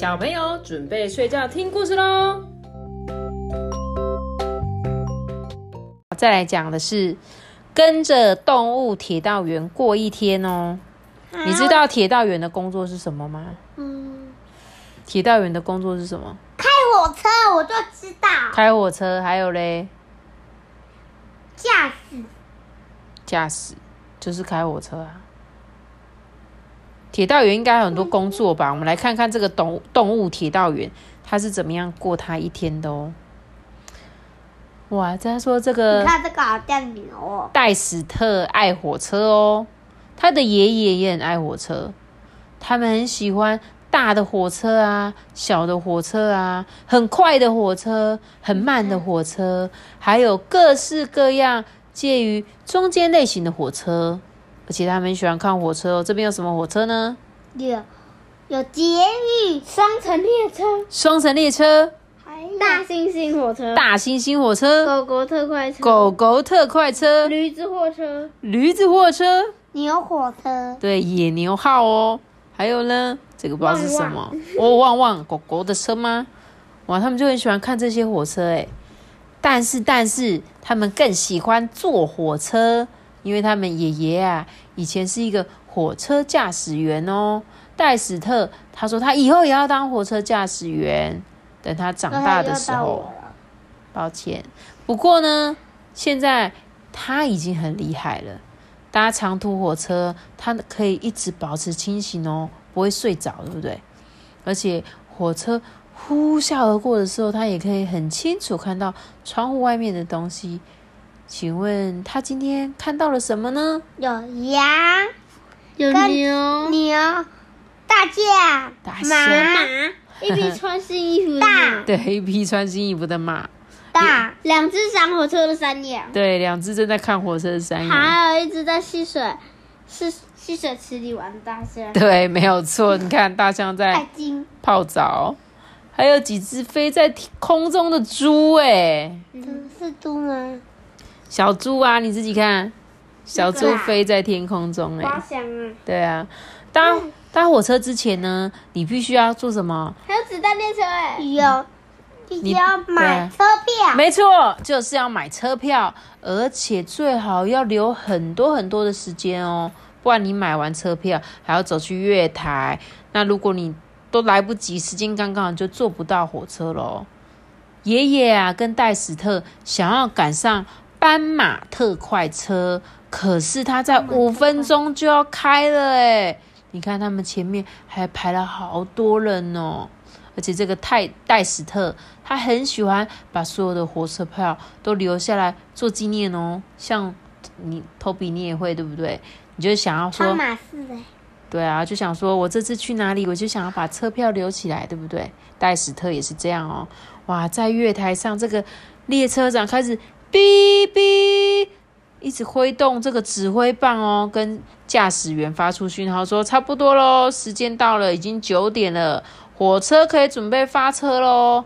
小朋友准备睡觉听故事喽。再来讲的是跟着动物铁道员过一天哦。你知道铁道员的工作是什么吗？嗯，铁道员的工作是什么？开火车我就知道，开火车，还有嘞，驾驶驾驶，就是开火车啊。铁道员应该有很多工作吧？我们来看看这个动动物铁道员他是怎么样过他一天的哦。哇，他说这你个看这个好像牛哦，戴史特爱火车哦，他的爷爷也很爱火车，他们很喜欢大的火车啊、小的火车啊、很快的火车、很慢的火车，还有各式各样介于中间类型的火车。而且他们很喜欢看火车哦。这边有什么火车呢？有有捷运、双层列车，双层列车、还有大猩猩火车、大猩猩火车、狗狗特快车、狗狗特快车、驴子货车、驴子货车。牛火车、对，野牛号哦，还有呢，这个不知道是什么，哦，旺旺。狗狗的车吗？哇，他们就很喜欢看这些火车诶。但是，但是他们更喜欢坐火车，因为他们爷爷啊，以前是一个火车驾驶员哦。戴史特他说他以后也要当火车驾驶员，等他长大的时候。抱歉，不过呢，现在他已经很厉害了。搭长途火车，他可以一直保持清醒哦，不会睡着，对不对？而且火车呼啸而过的时候，他也可以很清楚看到窗户外面的东西。请问他今天看到了什么呢？有羊、有牛、牛、大象、大马、象，一匹穿新衣服的马，对，一匹穿新衣服的马，大两只赶火车的山羊，对，两只正在看火车的山羊。还有一只在戏水是戏水池里玩的大象。对，没有错。你看，大象在，泡澡，还有几只飞在空中的猪，哎，是猪吗？小猪啊，你自己看，小猪飞在天空中，哎，滑翔啊，对啊，搭搭火车之前呢，你必须要做什么？还有子弹列车哎，有，必须要买车票。没错，就是要买车票，而且最好要留很多很多的时间哦，不然你买完车票还要走去月台，那如果你都来不及，时间刚刚好，就坐不到火车喽。爷爷啊，跟戴史特想要赶上斑马特快车，可是它在五分钟就要开了哎！你看他们前面还排了好多人哦，而且这个泰戴史特他很喜欢把所有的火车票都留下来做纪念哦。像你 Toby 你也会对不对？你就想要说汤，马士哎，对啊，就想说我这次去哪里，我就想要把车票留起来，对不对？戴史特也是这样哦。哇，在月台上，这个列车长开始哔哔，一直挥动这个指挥棒哦，跟驾驶员发出讯号说差不多喽，时间到了，已经九点了，火车可以准备发车喽。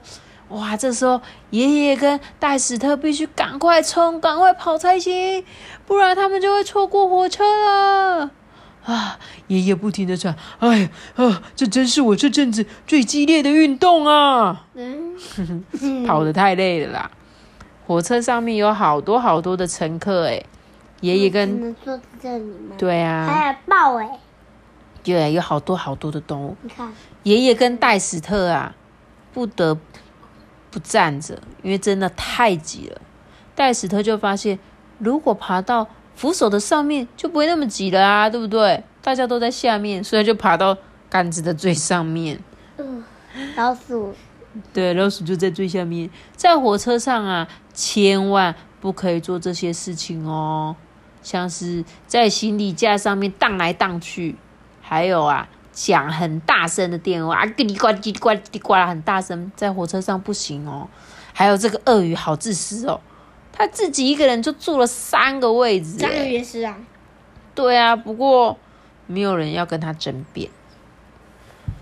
哇，这时候爷爷跟戴斯特必须赶快冲，赶快跑才行，不然他们就会错过火车了。啊！爷爷不停的喘，哎啊，这真是我这阵子最激烈的运动啊！嗯，跑得太累了啦。火车上面有好多好多的乘客，哎，爷爷跟能坐在这里吗？对啊，还有豹哎，对，有好多好多的动物。你看，爷爷跟戴斯特啊，不得不站着，因为真的太挤了。戴斯特就发现，如果爬到扶手的上面，就不会那么挤了啊，对不对？大家都在下面，所以就爬到杆子的最上面。嗯老鼠对，老鼠就在最下面。在火车上啊，千万不可以做这些事情哦，像是在行李架上面荡来荡去，还有啊，讲很大声的电话啊，叽里呱叽里呱叽里呱啦，很大声，在火车上不行哦。还有这个鳄鱼好自私哦，他自己一个人就坐了三个位置章耶。鱼也是啊，对啊，不过没有人要跟他争辩。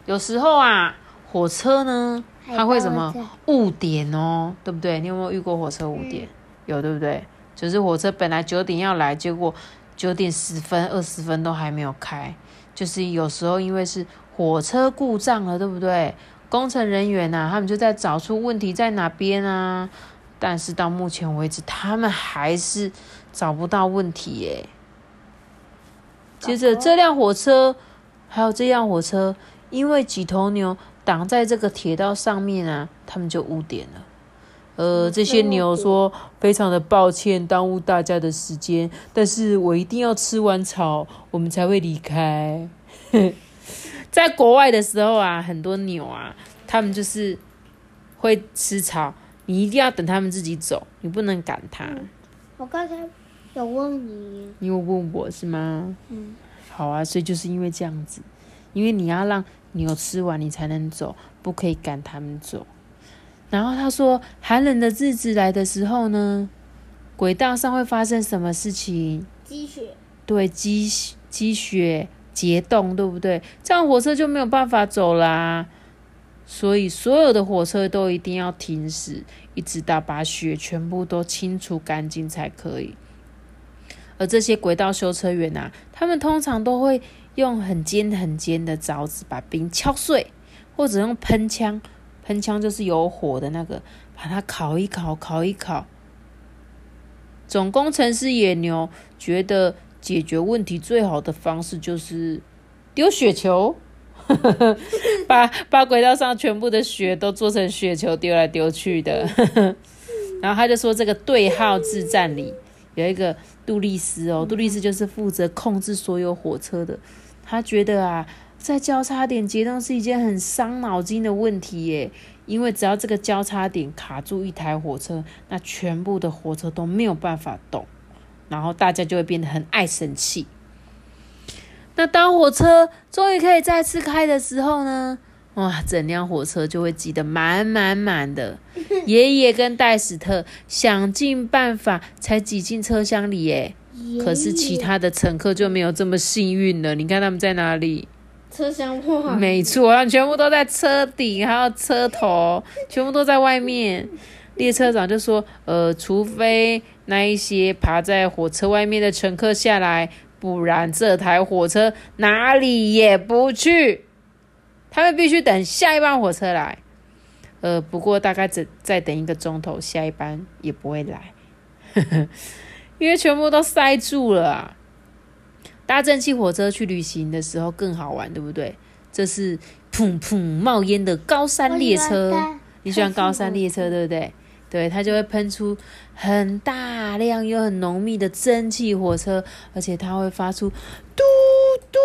有时候啊，火车呢，它会什么误点哦，对不对？你有没有遇过火车误点？有对不对？就是火车本来九点要来，结果九点十分、二十分都还没有开。就是有时候因为是火车故障了，对不对？工程人员呐、他们就在找出问题在哪边啊。但是到目前为止，他们还是找不到问题耶。接着，这辆火车还有这辆火车，因为几头牛挡在这个铁道上面啊，他们就污点了。呃，这些牛说非常的抱歉，耽误大家的时间，但是我一定要吃完草，我们才会离开。在国外的时候啊，很多牛啊，他们就是会吃草，你一定要等他们自己走，你不能赶它。我刚才有问你，你有问我是吗？嗯，好啊，所以就是因为这样子，因为你要让牛吃完，你才能走，不可以赶他们走。然后他说，寒冷的日子来的时候呢，轨道上会发生什么事情？积雪，对，积积雪结冻，对不对？这样火车就没有办法走啦。所以所有的火车都一定要停驶，一直到把雪全部都清除干净才可以。而这些轨道修车员啊，他们通常都会用很尖很尖的凿子把冰敲碎，或者用喷枪，喷枪就是有火的那个，把它烤一烤，烤一烤。总工程师野牛觉得解决问题最好的方式就是丢雪球，把把轨道上全部的雪都做成雪球丢来丢去的。然后他就说，这个对号自站里有一个杜利斯哦，杜利斯就是负责控制所有火车的。他觉得啊，在交叉点结冻是一件很伤脑筋的问题耶，因为只要这个交叉点卡住一台火车，那全部的火车都没有办法动，然后大家就会变得很爱生气。那当火车终于可以再次开的时候呢？哇，整辆火车就会挤得满满满的。爷爷跟戴史特想尽办法才挤进车厢里，耶。可是其他的乘客就没有这么幸运了。你看他们在哪里？车厢外，没错，他们全部都在车顶，还有车头，全部都在外面。列车长就说：“呃，除非那一些爬在火车外面的乘客下来，不然这台火车哪里也不去。他们必须等下一班火车来。呃，不过大概只再等一个钟头，下一班也不会来，因为全部都塞住了啊。搭蒸汽火车去旅行的时候更好玩，对不对？这是砰砰冒烟的高山列车。你喜欢高山列车，对不对？对，它就会喷出很大量又很浓密的蒸汽火车，而且它会发出嘟嘟，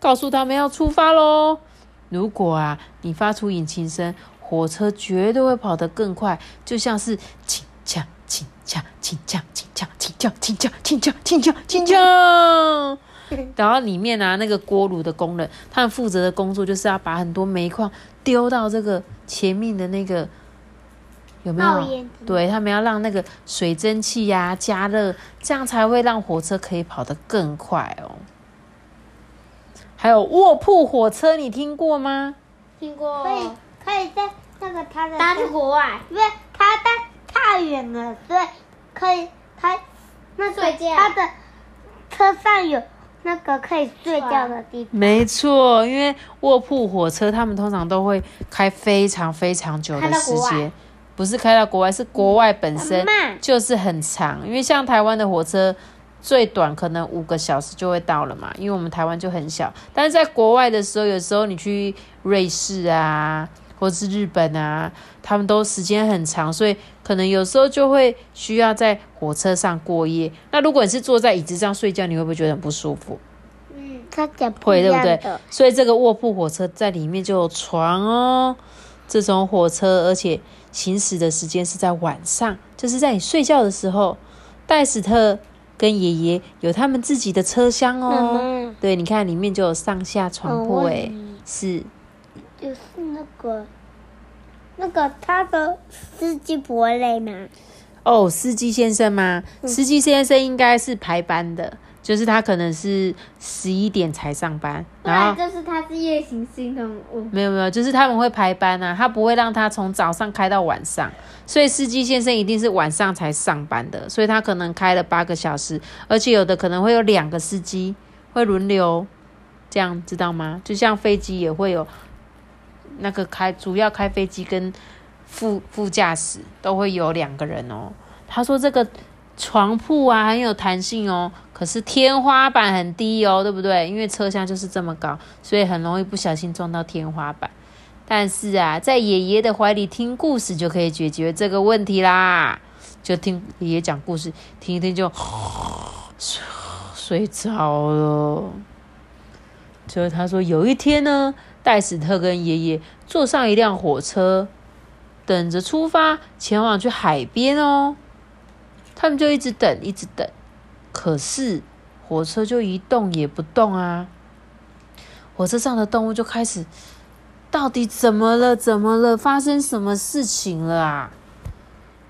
告诉他们要出发喽。如果啊，你发出引擎声，火车绝对会跑得更快，就像是轻锵呛，请呛，请呛，请呛，请呛，请呛，请呛，请呛！然后里面呢，那个锅炉的工人，他们负责的工作就是要把很多煤矿丢到这个前面的那个，有没有？对他们要让那个水蒸气呀加热，这样才会让火车可以跑得更快哦。还有卧铺火车，你听过吗？听过，可以可以在那个他的，它是国外，因为它在。太远了，所以可以他那个睡觉他的车上有那个可以睡觉的地方。没错，因为卧铺火车他们通常都会开非常非常久的时间，不是开到国外，是国外本身就是很长。因为像台湾的火车最短可能五个小时就会到了嘛，因为我们台湾就很小。但是在国外的时候，有时候你去瑞士啊，或是日本啊，他们都时间很长，所以可能有时候就会需要在火车上过夜。那如果你是坐在椅子上睡觉，你会不会觉得很不舒服？嗯，它讲不会对不对。？所以这个卧铺火车在里面就有床哦。这种火车，而且行驶的时间是在晚上，就是在你睡觉的时候。戴斯特跟爷爷有他们自己的车厢哦。妈，对，你看里面就有上下床铺诶，你是就是那个那个他的司机不会累吗？哦，司机先生吗？嗯司机先生应该是排班的，就是他可能是十一点才上班，不然后就是他是夜行性动物。没有没有，就是他们会排班啊，他不会让他从早上开到晚上，所以司机先生一定是晚上才上班的，所以他可能开了八个小时，而且有的可能会有两个司机会轮流，这样知道吗？就像飞机也会有那个开主要开飞机跟副副驾驶都会有两个人哦。他说这个床铺啊很有弹性哦，可是天花板很低哦，对不对？因为车厢就是这么高，所以很容易不小心撞到天花板。但是啊，在爷爷的怀里听故事就可以解决这个问题啦。就听爷爷讲故事，听一听就睡睡着了。就是他说有一天呢，戴斯特跟爷爷坐上一辆火车，等着出发前往去海边哦。他们就一直等，一直等，可是火车就一动也不动啊。火车上的动物就开始，到底怎么了？怎么了？发生什么事情了啊？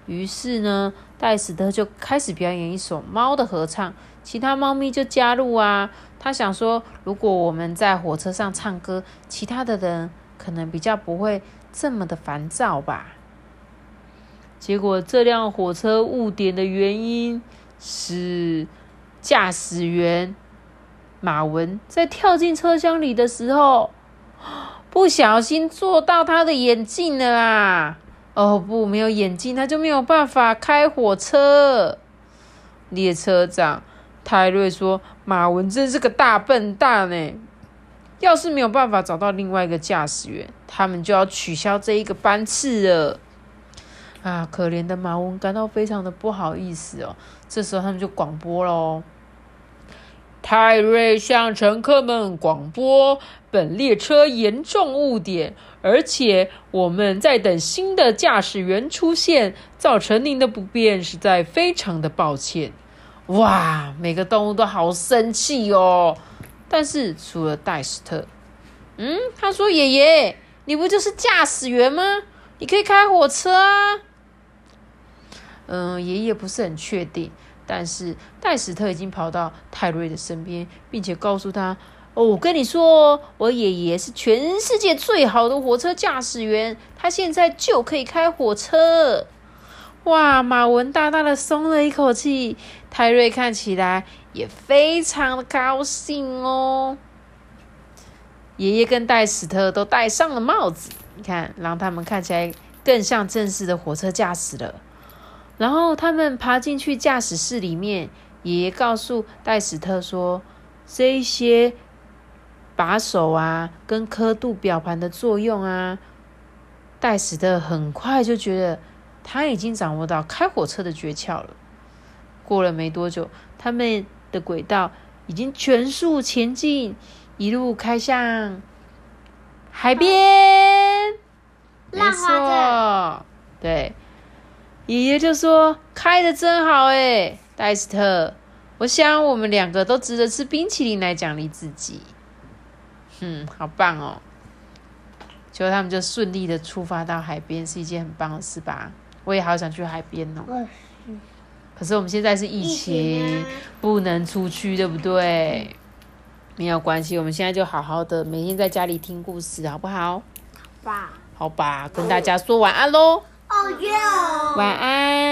于是呢，戴斯特就开始表演一首猫的合唱，其他猫咪就加入啊。他想说，如果我们在火车上唱歌，其他的人可能比较不会这么的烦躁吧。结果这辆火车误点的原因是驾驶员马文在跳进车厢里的时候，不小心坐到他的眼镜了啦。哦不，没有眼镜，他就没有办法开火车。列车长泰瑞说：“马文真是个大笨蛋呢！要是没有办法找到另外一个驾驶员，他们就要取消这一个班次了。”啊，可怜的马文感到非常的不好意思哦。这时候他们就广播喽：“泰瑞向乘客们广播，本列车严重误点，而且我们在等新的驾驶员出现，造成您的不便，实在非常的抱歉。”哇，每个动物都好生气哦。但是除了戴斯特，嗯，他说：“爷爷，你不就是驾驶员吗？你可以开火车啊。”嗯，爷爷不是很确定，但是戴史特已经跑到泰瑞的身边，并且告诉他：“哦，我跟你说，我爷爷是全世界最好的火车驾驶员，他现在就可以开火车。”哇，马文大大的松了一口气，泰瑞看起来也非常的高兴哦。爷爷跟戴史特都戴上了帽子，你看，让他们看起来更像正式的火车驾驶了。然后他们爬进去驾驶室里面，爷爷告诉戴史特说：“这一些把手啊，跟刻度表盘的作用啊。”戴史特很快就觉得他已经掌握到开火车的诀窍了。过了没多久，他们的轨道已经全速前进，一路开向海边。没错，对。爷爷就说：“开的真好诶，戴斯特，我想我们两个都值得吃冰淇淋来奖励自己。”嗯，好棒哦！结果他们就顺利的出发到海边，是一件很棒的事吧？我也好想去海边哦。可是我们现在是疫情，不能出去，对不对？没有关系，我们现在就好好的每天在家里听故事，好不好？好吧。好吧，跟大家说晚安喽。哦哟，晚安。